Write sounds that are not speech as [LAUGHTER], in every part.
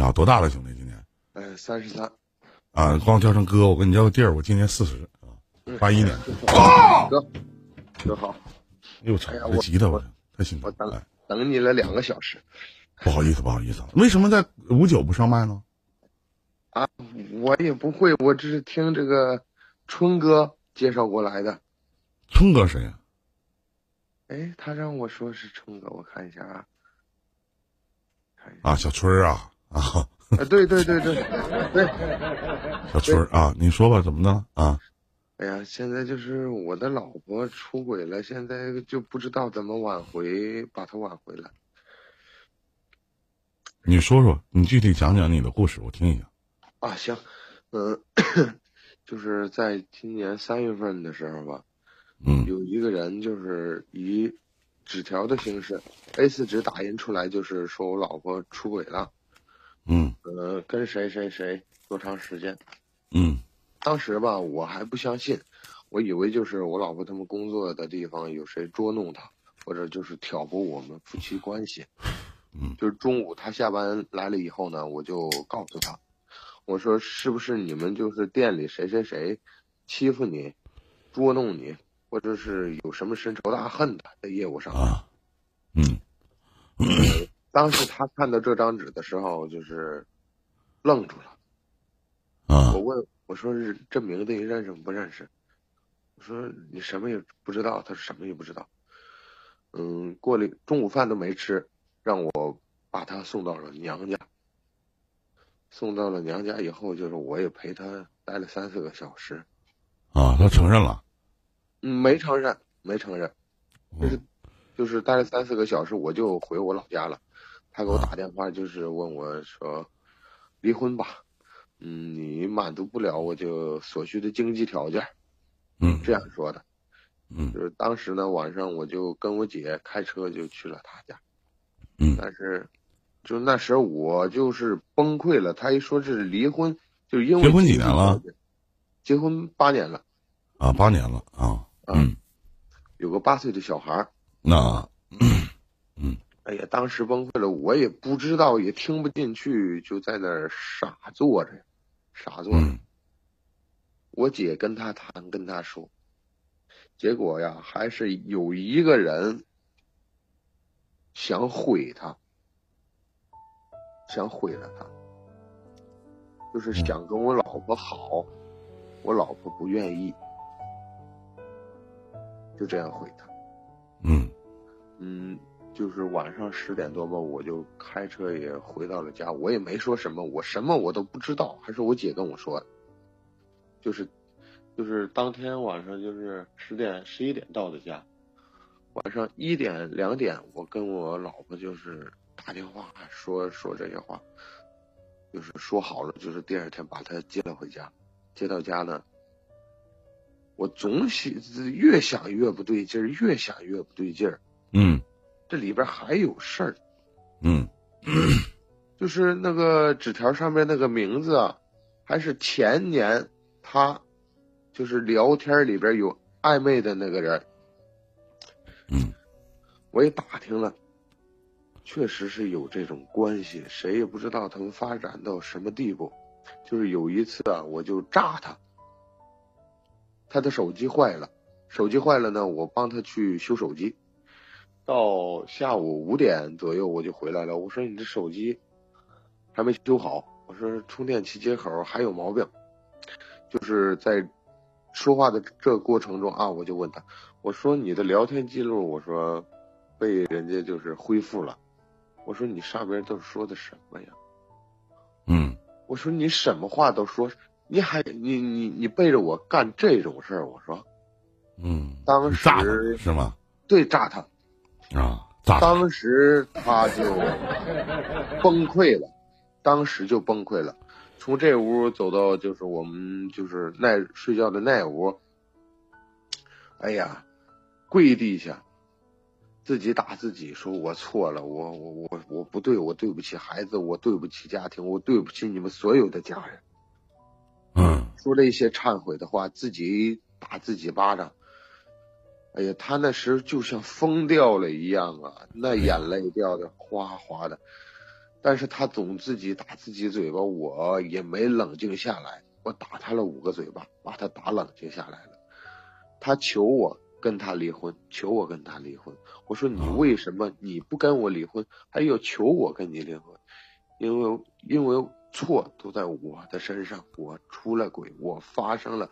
你好，多大了，兄弟？今年？哎，三十三。啊，光叫声哥，我跟你叫个弟儿，我今年四十啊，八一年。哥，哥好。又操，这急的我，太辛苦。我等等你了两个小时。不好意思，不好意思，为什么在五九不上麦呢？啊，我也不会，我只是听这个春哥介绍过来的。春哥谁呀？哎，他让我说是春哥，我看一下啊。啊，小春啊啊！啊，对对对对对，小春啊，你说吧，怎么的啊？哎呀，现在就是我的老婆出轨了，现在就不知道怎么挽回，把她挽回了。你说说，你具体讲讲你的故事，我听一下。啊，行，嗯，[COUGHS] 就是在今年三月份的时候吧，嗯，有一个人就是以纸条的形式，A4 纸打印出来，就是说我老婆出轨了，嗯，呃，跟谁谁谁多长时间，嗯，当时吧，我还不相信，我以为就是我老婆他们工作的地方有谁捉弄她，或者就是挑拨我们夫妻关系。嗯，就是中午他下班来了以后呢，我就告诉他，我说是不是你们就是店里谁谁谁欺负你、捉弄你，或者是有什么深仇大恨的在业务上？啊，嗯，当时他看到这张纸的时候，就是愣住了。啊，我问我说是这名字你认识不认识？我说你什么也不知道，他说什么也不知道。嗯，过了中午饭都没吃。让我把他送到了娘家，送到了娘家以后，就是我也陪他待了三四个小时。啊，他承认了？嗯，没承认，没承认，就是就是待了三四个小时，我就回我老家了。他给我打电话，就是问我说：“离婚吧，嗯，你满足不了我就所需的经济条件。”嗯，这样说的。嗯，就是当时呢，晚上我就跟我姐开车就去了他家。嗯，但是，就那时候我就是崩溃了。他一说是离婚，就因为结婚几年了？结婚八年了。啊，八年了啊。嗯，有个八岁的小孩儿那，嗯，哎呀，当时崩溃了，我也不知道，也听不进去，就在那儿傻坐着，傻坐着。我姐跟他谈，跟他说，结果呀，还是有一个人。想毁他，想毁了他，就是想跟我老婆好，我老婆不愿意，就这样毁他。嗯嗯，就是晚上十点多吧，我就开车也回到了家，我也没说什么，我什么我都不知道，还是我姐跟我说，就是就是当天晚上就是十点十一点到的家。晚上一点两点，我跟我老婆就是打电话说说这些话，就是说好了，就是第二天把她接了回家。接到家呢，我总想越想越不对劲儿，越想越不对劲儿。嗯，这里边还有事儿。嗯，[CLEARS THROAT] 就是那个纸条上面那个名字啊，还是前年他就是聊天里边有暧昧的那个人。嗯，我也打听了，确实是有这种关系，谁也不知道他们发展到什么地步。就是有一次啊，我就炸他，他的手机坏了，手机坏了呢，我帮他去修手机。到下午五点左右我就回来了，我说你这手机还没修好，我说充电器接口还有毛病，就是在。说话的这过程中啊，我就问他，我说你的聊天记录，我说被人家就是恢复了，我说你上边都说的什么呀？嗯，我说你什么话都说，你还你你你背着我干这种事儿，我说，嗯，当时是吗？对，炸他啊，炸当时他就崩溃了，当时就崩溃了。从这屋走到就是我们就是那睡觉的那屋，哎呀，跪地下，自己打自己，说我错了，我我我我不对，我对不起孩子，我对不起家庭，我对不起你们所有的家人。嗯，说了一些忏悔的话，自己打自己巴掌。哎呀，他那时就像疯掉了一样啊，那眼泪掉的哗哗的。但是他总自己打自己嘴巴，我也没冷静下来。我打他了五个嘴巴，把他打冷静下来了。他求我跟他离婚，求我跟他离婚。我说你为什么你不跟我离婚，还要求我跟你离婚？因为因为错都在我的身上，我出了轨，我发生了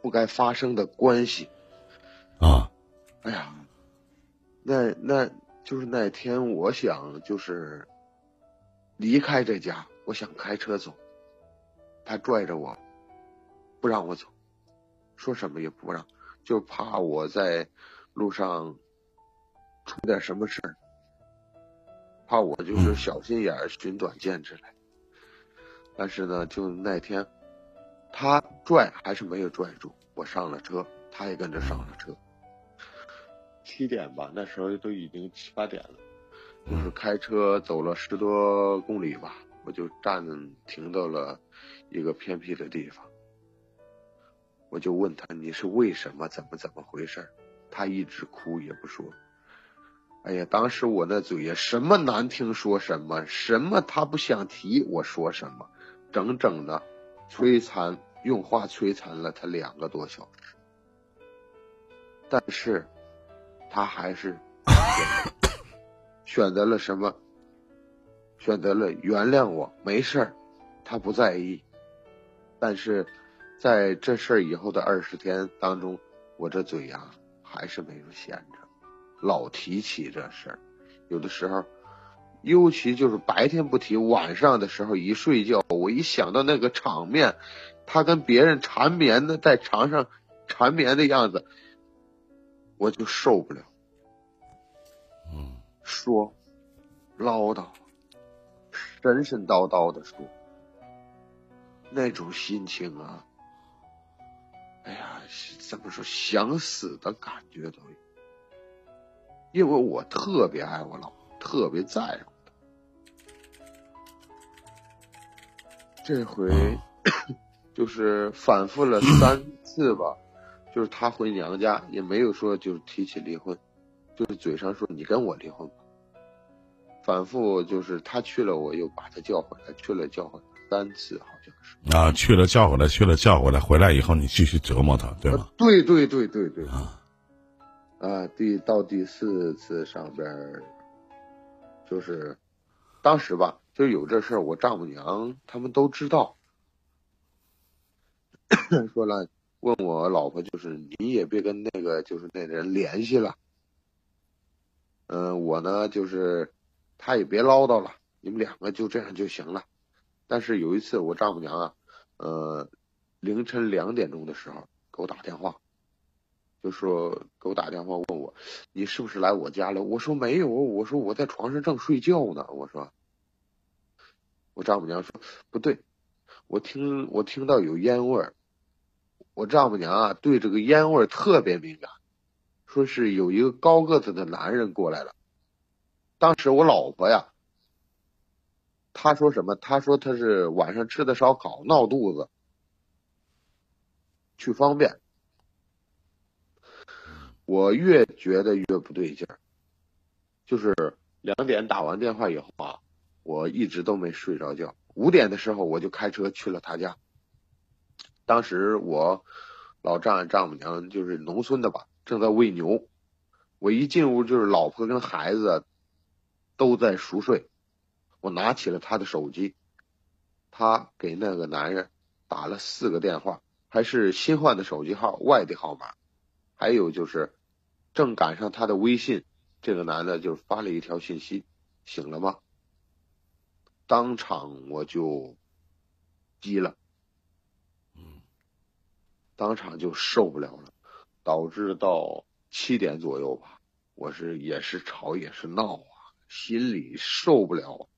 不该发生的关系。啊，哎呀，那那就是那天，我想就是离开这家，我想开车走，他拽着我，不让我走，说什么也不让，就怕我在路上出点什么事儿，怕我就是小心眼儿、寻短见之类。但是呢，就那天，他拽还是没有拽住，我上了车，他也跟着上了车。七点吧，那时候都已经七八点了，就是开车走了十多公里吧，我就站停到了一个偏僻的地方，我就问他你是为什么，怎么怎么回事他一直哭也不说。哎呀，当时我那嘴呀，什么难听说什么，什么他不想提我说什么，整整的摧残，用话摧残了他两个多小时，但是。他还是选择了什么？选择了原谅我，没事儿，他不在意。但是在这事儿以后的二十天当中，我这嘴呀还是没有闲着，老提起这事儿。有的时候，尤其就是白天不提，晚上的时候一睡觉，我一想到那个场面，他跟别人缠绵的在床上缠绵的样子。我就受不了，嗯，说唠叨，神神叨叨的说，那种心情啊，哎呀，怎么说想死的感觉都有，因为我特别爱我老婆，特别在乎她，这回 [COUGHS] 就是反复了三次吧。就是他回娘家也没有说就是提起离婚，就是嘴上说你跟我离婚吧，反复就是他去了我又把他叫回来，去了叫回来三次好像是啊，去了叫回来，去了叫回来，回来以后你继续折磨他，对吗？对对对对对啊啊，第到第四次上边，就是当时吧，就有这事儿，我丈母娘他们都知道，[COUGHS] 说了。问我老婆，就是你也别跟那个就是那人联系了。嗯，我呢就是，他也别唠叨了，你们两个就这样就行了。但是有一次我丈母娘啊，呃，凌晨两点钟的时候给我打电话，就说给我打电话问我，你是不是来我家了？我说没有，我说我在床上正睡觉呢。我说，我丈母娘说不对，我听我听到有烟味儿。我丈母娘啊，对这个烟味特别敏感，说是有一个高个子的男人过来了。当时我老婆呀，她说什么？她说她是晚上吃的烧烤闹肚子，去方便。我越觉得越不对劲儿，就是两点打完电话以后啊，我一直都没睡着觉。五点的时候我就开车去了他家。当时我老丈人丈母娘就是农村的吧，正在喂牛。我一进屋就是老婆跟孩子都在熟睡。我拿起了他的手机，他给那个男人打了四个电话，还是新换的手机号，外地号码。还有就是正赶上他的微信，这个男的就发了一条信息：“醒了吗？”当场我就急了。当场就受不了了，导致到七点左右吧，我是也是吵也是闹啊，心里受不了，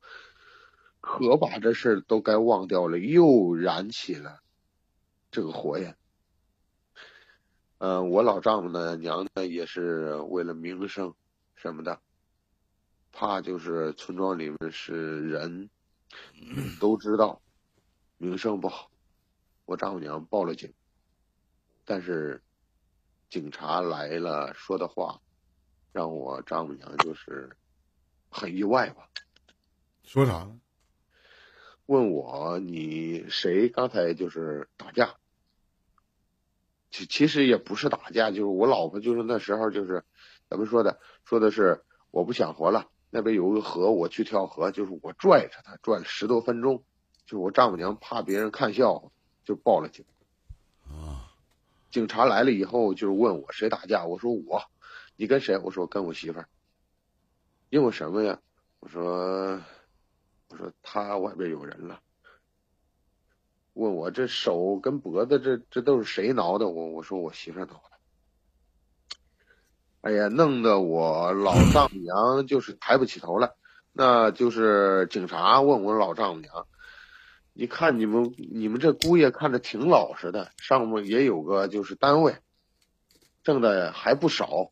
可把这事儿都该忘掉了，又燃起了这个火焰。嗯，我老丈母呢，娘呢也是为了名声什么的，怕就是村庄里面是人 [CLEARS THROAT] 都知道名声不好，我丈母娘报了警。但是，警察来了说的话，让我丈母娘就是很意外吧？说啥呢？问我你谁刚才就是打架？其其实也不是打架，就是我老婆就是那时候就是怎么说的？说的是我不想活了，那边有个河，我去跳河，就是我拽着她拽了十多分钟，就是我丈母娘怕别人看笑话，就报了警。啊，警察来了以后，就是问我谁打架，我说我，你跟谁？我说跟我媳妇儿。因为什么呀？我说，我说他外边有人了。问我这手跟脖子这这都是谁挠的？我我说我媳妇儿挠的。哎呀，弄得我老丈母娘就是抬不起头来。那就是警察问我老丈母娘，你看你们你们这姑爷看着挺老实的，上面也有个就是单位，挣的还不少。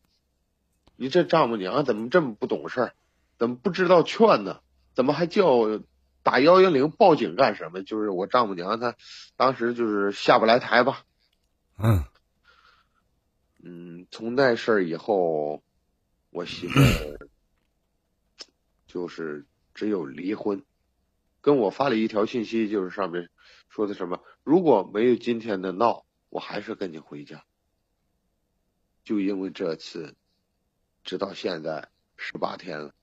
你这丈母娘怎么这么不懂事儿？怎么不知道劝呢？怎么还叫打幺幺零报警干什么？就是我丈母娘她当时就是下不来台吧。嗯嗯，从那事儿以后，我媳妇儿 [LAUGHS] 就是只有离婚，跟我发了一条信息，就是上面说的什么，如果没有今天的闹，我还是跟你回家。就因为这次，直到现在十八天了，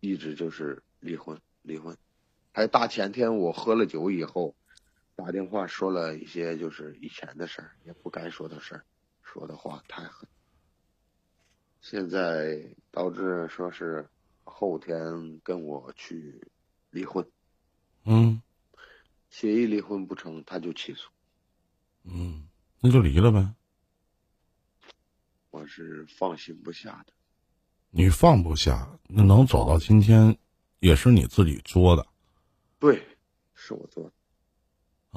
一直就是离婚，离婚。还大前天我喝了酒以后，打电话说了一些就是以前的事儿，也不该说的事儿，说的话太狠。现在导致说是后天跟我去离婚，嗯协议离婚不成，他就起诉。嗯，那就离了呗。我是放心不下的。你放不下，那能走到今天，也是你自己作的对，是我做的，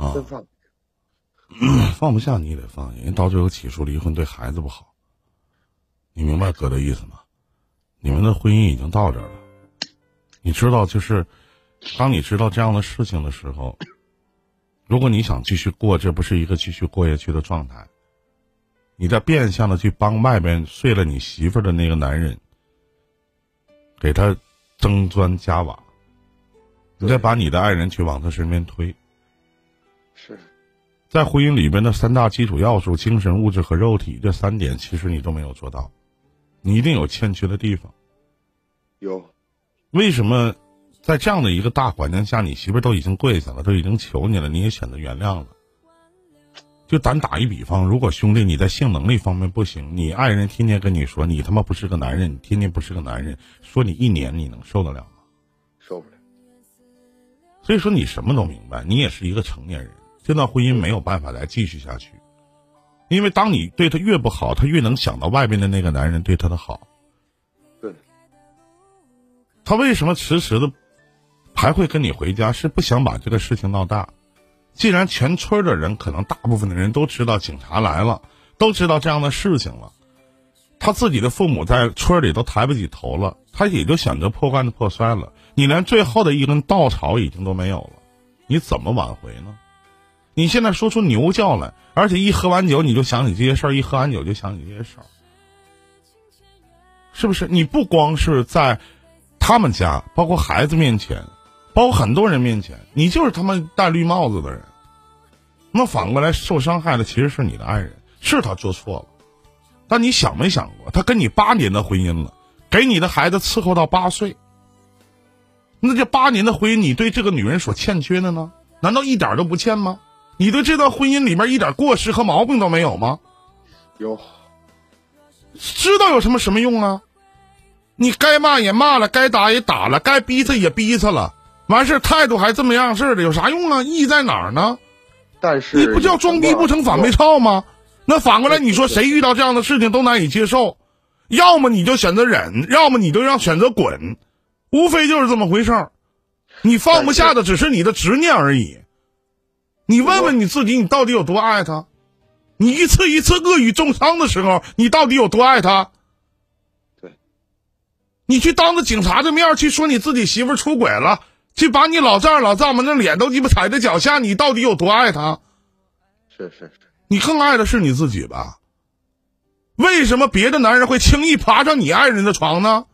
啊。真放不下。[CLEARS THROAT] 放不下你也得放下，人到最后起诉离婚对孩子不好。你明白哥的意思吗？你们的婚姻已经到这儿了，你知道，就是当你知道这样的事情的时候，如果你想继续过，这不是一个继续过下去的状态。你在变相的去帮外边睡了你媳妇儿的那个男人，给他增砖加瓦，你再把你的爱人去往他身边推。是，在婚姻里边的三大基础要素——精神、物质和肉体，这三点其实你都没有做到，你一定有欠缺的地方。有，为什么在这样的一个大环境下，你媳妇儿都已经跪下了，都已经求你了，你也选择原谅了？就咱打一比方，如果兄弟你在性能力方面不行，你爱人天天跟你说你他妈不是个男人，你天天不是个男人，说你一年你能受得了吗？受不了。所以说你什么都明白，你也是一个成年人，这段婚姻没有办法再继续下去，因为当你对他越不好，他越能想到外边的那个男人对他的好。对，他为什么迟迟的还会跟你回家？是不想把这个事情闹大。既然全村的人，可能大部分的人都知道警察来了，都知道这样的事情了，他自己的父母在村里都抬不起头了，他也就选择破罐子破摔了。你连最后的一根稻草已经都没有了，你怎么挽回呢？你现在说出牛叫来，而且一喝完酒你就想起这些事儿，一喝完酒就想起这些事儿，是不是？你不光是在他们家，包括孩子面前。包括很多人面前，你就是他妈戴绿帽子的人。那反过来受伤害的其实是你的爱人，是他做错了。但你想没想过，他跟你八年的婚姻了，给你的孩子伺候到八岁。那这八年的婚姻，你对这个女人所欠缺的呢？难道一点都不欠吗？你对这段婚姻里面一点过失和毛病都没有吗？有，知道有什么什么用啊？你该骂也骂了，该打也打了，该逼他也逼他了。完事态度还这么样式的，有啥用啊？意义在哪儿呢？但是你不叫装逼不成反被操吗？那反过来你说，谁遇到这样的事情都难以接受？要么你就选择忍，要么你就让选择滚，无非就是这么回事儿。你放不下的只是你的执念而已。你问问你自己，你到底有多爱他？你一次一次恶语重伤的时候，你到底有多爱他？对，你去当着警察的面去说你自己媳妇出轨了。去把你老丈人老丈母那脸都鸡巴踩在脚下，你到底有多爱他？是是是，你更爱的是你自己吧？为什么别的男人会轻易爬上你爱人的床呢？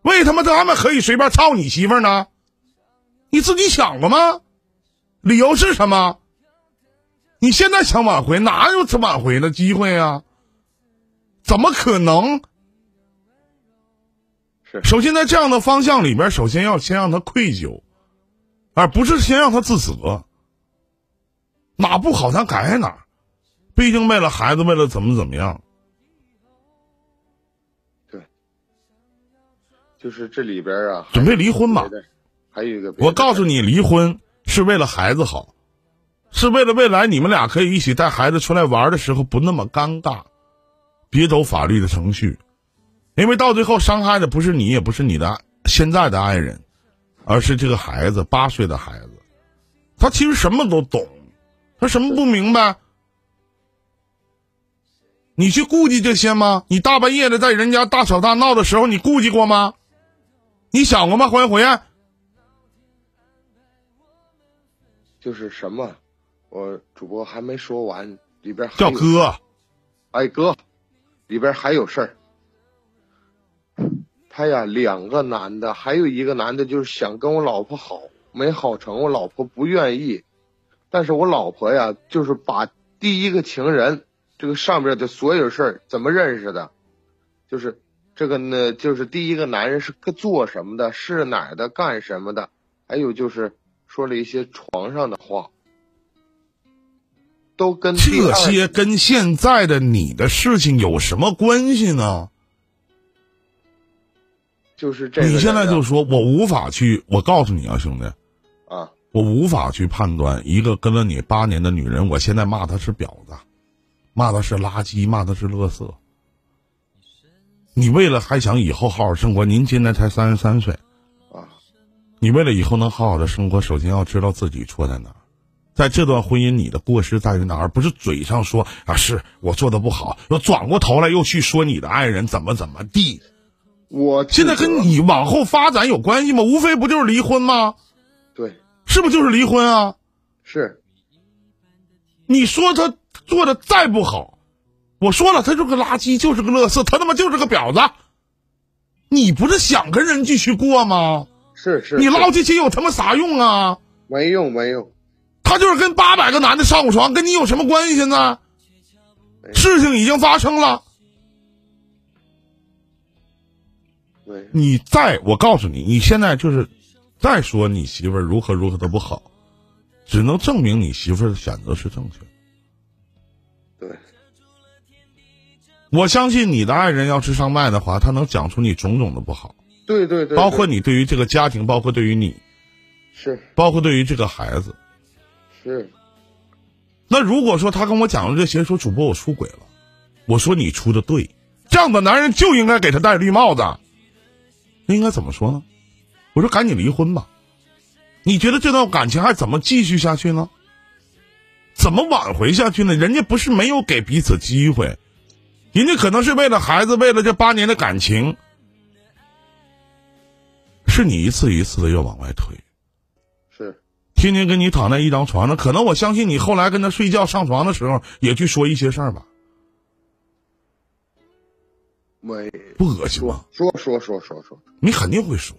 为什么他们可以随便操你媳妇呢？你自己想过吗？理由是什么？你现在想挽回，哪有这挽回的机会啊？怎么可能？是首先在这样的方向里边，首先要先让他愧疚，而不是先让他自责。哪不好咱改哪儿，毕竟为了孩子，为了怎么怎么样。对就是这里边啊，准备离婚吧还有一个，我告诉你，离婚是为了孩子好，是为了未来你们俩可以一起带孩子出来玩的时候不那么尴尬，别走法律的程序，因为到最后伤害的不是你，也不是你的现在的爱人，而是这个孩子，八岁的孩子，他其实什么都懂，他什么不明白？你去顾及这些吗？你大半夜的在人家大吵大闹的时候，你顾及过吗？你想过吗？欢迎火焰？就是什么，我主播还没说完，里边还有，叫哥，哎哥，里边还有事儿。他呀，两个男的，还有一个男的，就是想跟我老婆好，没好成，我老婆不愿意。但是我老婆呀，就是把第一个情人这个上边的所有事儿怎么认识的，就是这个呢，就是第一个男人是个做什么的，是哪儿的，干什么的，还有就是说了一些床上的话，都跟这些跟现在的你的事情有什么关系呢？就是这。你现在就说我无法去，我告诉你啊，兄弟，啊，我无法去判断一个跟了你八年的女人，我现在骂她是婊子，骂她是垃圾，骂她是垃圾。你为了还想以后好好生活，您现在才三十三岁，啊，你为了以后能好好的生活，首先要知道自己错在哪儿。在这段婚姻，你的过失在于哪儿？而不是嘴上说啊，是我做的不好，又转过头来又去说你的爱人怎么怎么地。我现在跟你往后发展有关系吗？无非不就是离婚吗？对是不是就是离婚啊？是你说他做的再不好，我说了，他就是个垃圾，就是个乐色，他他妈就是个婊子。你不是想跟人继续过吗？是是，你是。唠这些有他妈啥用啊？没用没用，他就是跟八百个男的上过床，跟你有什么关系呢？事情已经发生了，没你再我告诉你，你现在就是再说你媳妇儿如何如何的不好，只能证明你媳妇儿的选择是正确。的。对。我相信你的爱人要是上麦的话，他能讲出你种种的不好，对对对，包括你对于这个家庭，包括对于你，是包括对于这个孩子。是那如果说他跟我讲了这些，说主播我出轨了，我说你出的对，这样的男人就应该给他戴绿帽子。那应该怎么说呢？我说赶紧离婚吧。你觉得这段感情还怎么继续下去呢？怎么挽回下去呢？人家不是没有给彼此机会，人家可能是为了孩子，为了这八年的感情，是你一次一次的要往外推。是天天跟你躺在一张床上，可能我相信你后来跟他睡觉上床的时候，也去说一些事儿吧，没不恶心吗说？说说说说说，你肯定会说，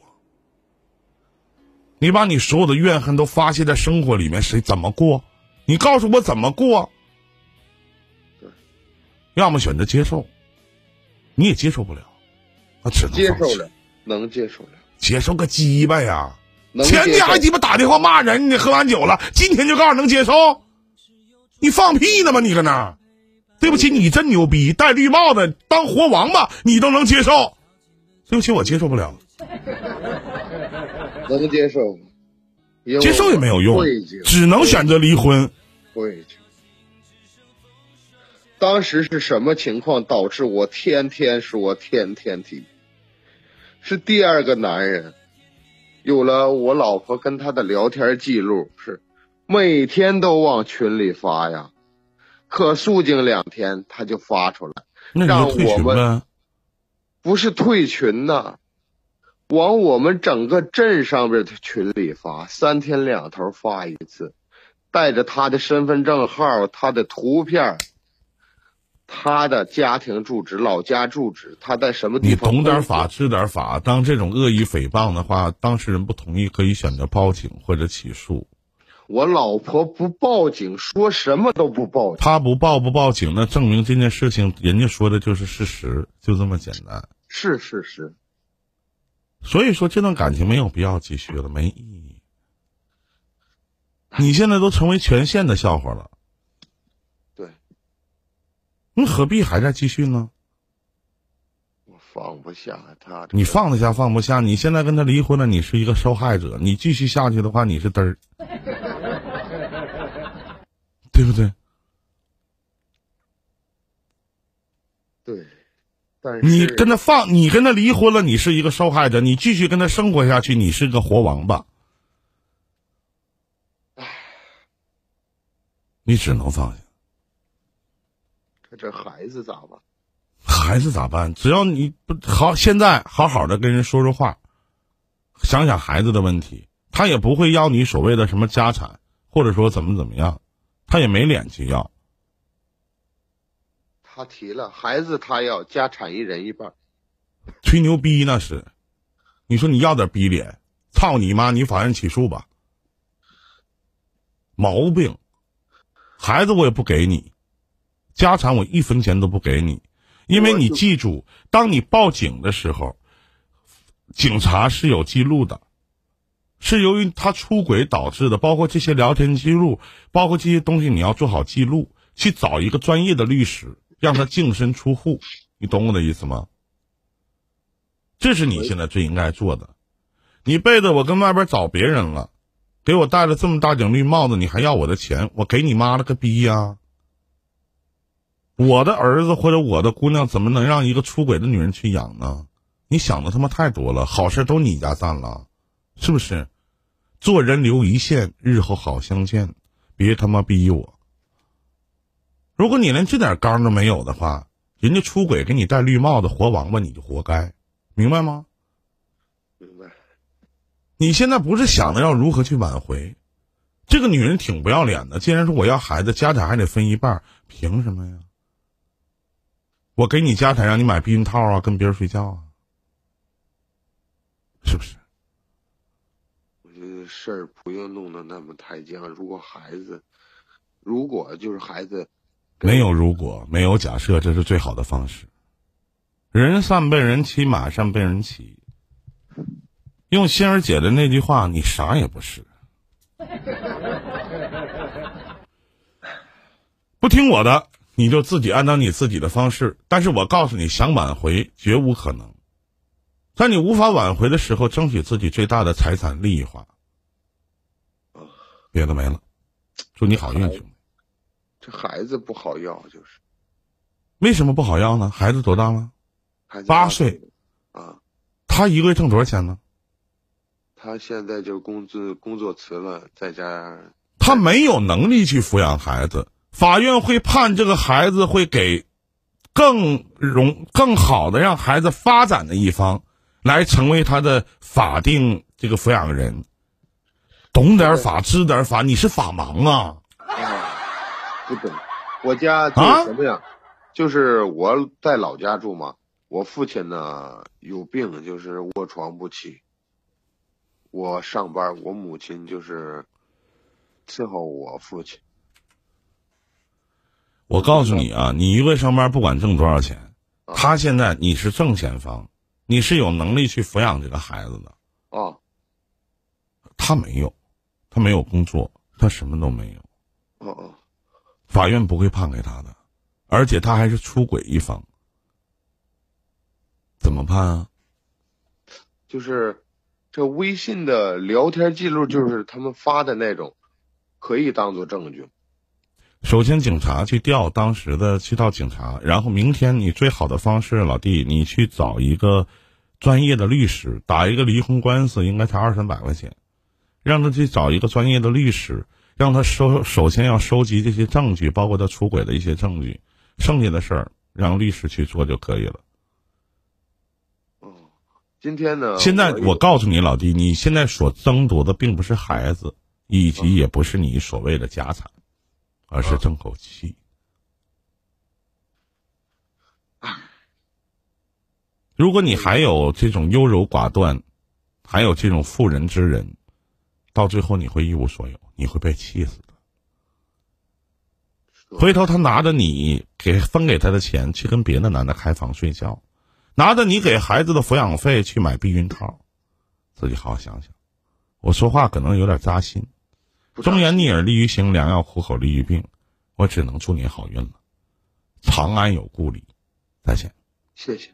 你把你所有的怨恨都发泄在生活里面，谁怎么过？你告诉我怎么过？对，要么选择接受，你也接受不了，那只能接受了，能接受了，接受个鸡巴呀！前天还鸡巴打电话骂人，你喝完酒了，今天就告诉能接受？你放屁呢吗？你搁那？对不起，你真牛逼，戴绿帽子当活王八，你都能接受。对不起，我接受不了，能接受，接受也没有用，只能选择离婚。当时是什么情况导致我天天说天天提？是第二个男人，有了我老婆跟他的聊天记录，是每天都往群里发呀，可肃静两天他就发出来，让我们。不是退群呐，往我们整个镇上边的群里发，三天两头发一次，带着他的身份证号、他的图片，他的家庭住址、老家住址，他在什么地你方？懂点法，知点法。当这种恶意诽谤的话，当事人不同意，可以选择报警或者起诉。我老婆不报警，说什么都不报警。他不报不报警，那证明这件事情人家说的就是事实，就这么简单。是事实，所以说这段感情没有必要继续了，没意义。你现在都成为全县的笑话了，对你何必还在继续呢？我放不下他。你放得下放不下？你现在跟他离婚了，你是一个受害者。你继续下去的话，你是嘚儿，对不对？对，但是你跟他放，你跟他离婚了，你是一个受害者。你继续跟他生活下去，你是个活王八。你只能放下。他这孩子咋办？孩子咋办？只要你不好，现在好好的跟人说说话，想想孩子的问题，他也不会要你所谓的什么家产，或者说怎么怎么样，他也没脸去要。他提了孩子，他要家产一人一半。吹牛逼那是，你说你要点逼脸，操你妈！你法院起诉吧。毛病，孩子我也不给你，家产我一分钱都不给你，因为你记住，当你报警的时候，警察是有记录的，是由于他出轨导致的，包括这些聊天记录，包括这些东西，你要做好记录，去找一个专业的律师，让他净身出户，你懂我的意思吗？这是你现在最应该做的。你背着我跟外边找别人了，给我戴了这么大顶绿帽子，你还要我的钱？我给你妈了个逼呀！我的儿子或者我的姑娘怎么能让一个出轨的女人去养呢？你想的他妈太多了，好事都你家占了，是不是？做人留一线，日后好相见。别他妈逼我！如果你连这点刚都没有的话，人家出轨给你戴绿帽子，活王八，你就活该。明白吗？明白。你现在不是想着要如何去挽回？这个女人挺不要脸的，既然说我要孩子，家产还得分一半，凭什么呀？我给你家产，让你买避孕套啊，跟别人睡觉啊，是不是？我觉得事儿不用弄得那么太僵。如果孩子，如果就是孩子，没有如果，没有假设，这是最好的方式。人善被人欺，马善被人骑。用欣儿姐的那句话，你啥也不是。不听我的，你就自己按照你自己的方式。但是我告诉你，想挽回绝无可能。在你无法挽回的时候，争取自己最大的财产利益化。别的没了，祝你好运，兄弟。这孩子不好要，就是为什么不好要呢？孩子多大了？八岁。啊，他一个月挣多少钱呢？他现在就工资工作辞了，在家。他没有能力去抚养孩子，法院会判这个孩子会给更容更好的让孩子发展的一方来成为他的法定这个抚养人。懂点法，知点法，你是法盲啊！啊，不懂。我家就是什么呀？就是我在老家住嘛。我父亲呢有病，就是卧床不起。我上班，我母亲就是伺候我父亲。我告诉你啊，你一个月上班不管挣多少钱，他现在你是正前方，你是有能力去抚养这个孩子的。哦，他没有，他没有工作，他什么都没有。哦哦，法院不会判给他的，而且他还是出轨一方。怎么判啊？就是这微信的聊天记录，就是他们发的那种，可以当做证据。首先，警察去调当时的去到警察，然后明天你最好的方式，老弟，你去找一个专业的律师，打一个离婚官司，应该才二三百块钱，让他去找一个专业的律师，让他收首先要收集这些证据，包括他出轨的一些证据，剩下的事儿让律师去做就可以了。今天呢？现在我告诉你，老弟，你现在所争夺的并不是孩子，以及也不是你所谓的家产，而是争口气。如果你还有这种优柔寡断还有这种妇人之仁到最后你会一无所有你会被气死的。回头他拿着你给分给他的钱去跟别的男的开房睡觉拿着你给孩子的抚养费去买避孕套自己好好想想。我说话可能有点扎心忠言逆耳利于行，良药苦口利于病。我只能祝你好运了，长安有故里，再见。谢谢。